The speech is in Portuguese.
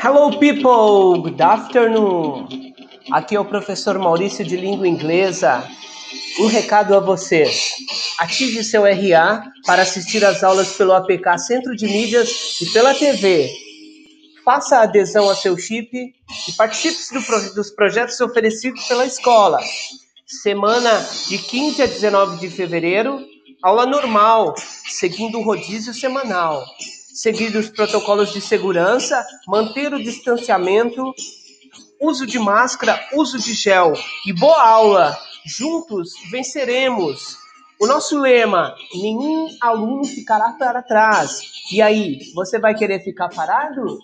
Hello, people! Good afternoon! Aqui é o professor Maurício de Língua Inglesa. Um recado a vocês. Ative seu RA para assistir às aulas pelo APK Centro de Mídias e pela TV. Faça a adesão a seu chip e participe do, dos projetos oferecidos pela escola. Semana de 15 a 19 de fevereiro, aula normal, seguindo o rodízio semanal seguir os protocolos de segurança, manter o distanciamento, uso de máscara, uso de gel e boa aula. Juntos venceremos. O nosso lema: nenhum aluno ficará para trás. E aí, você vai querer ficar parado?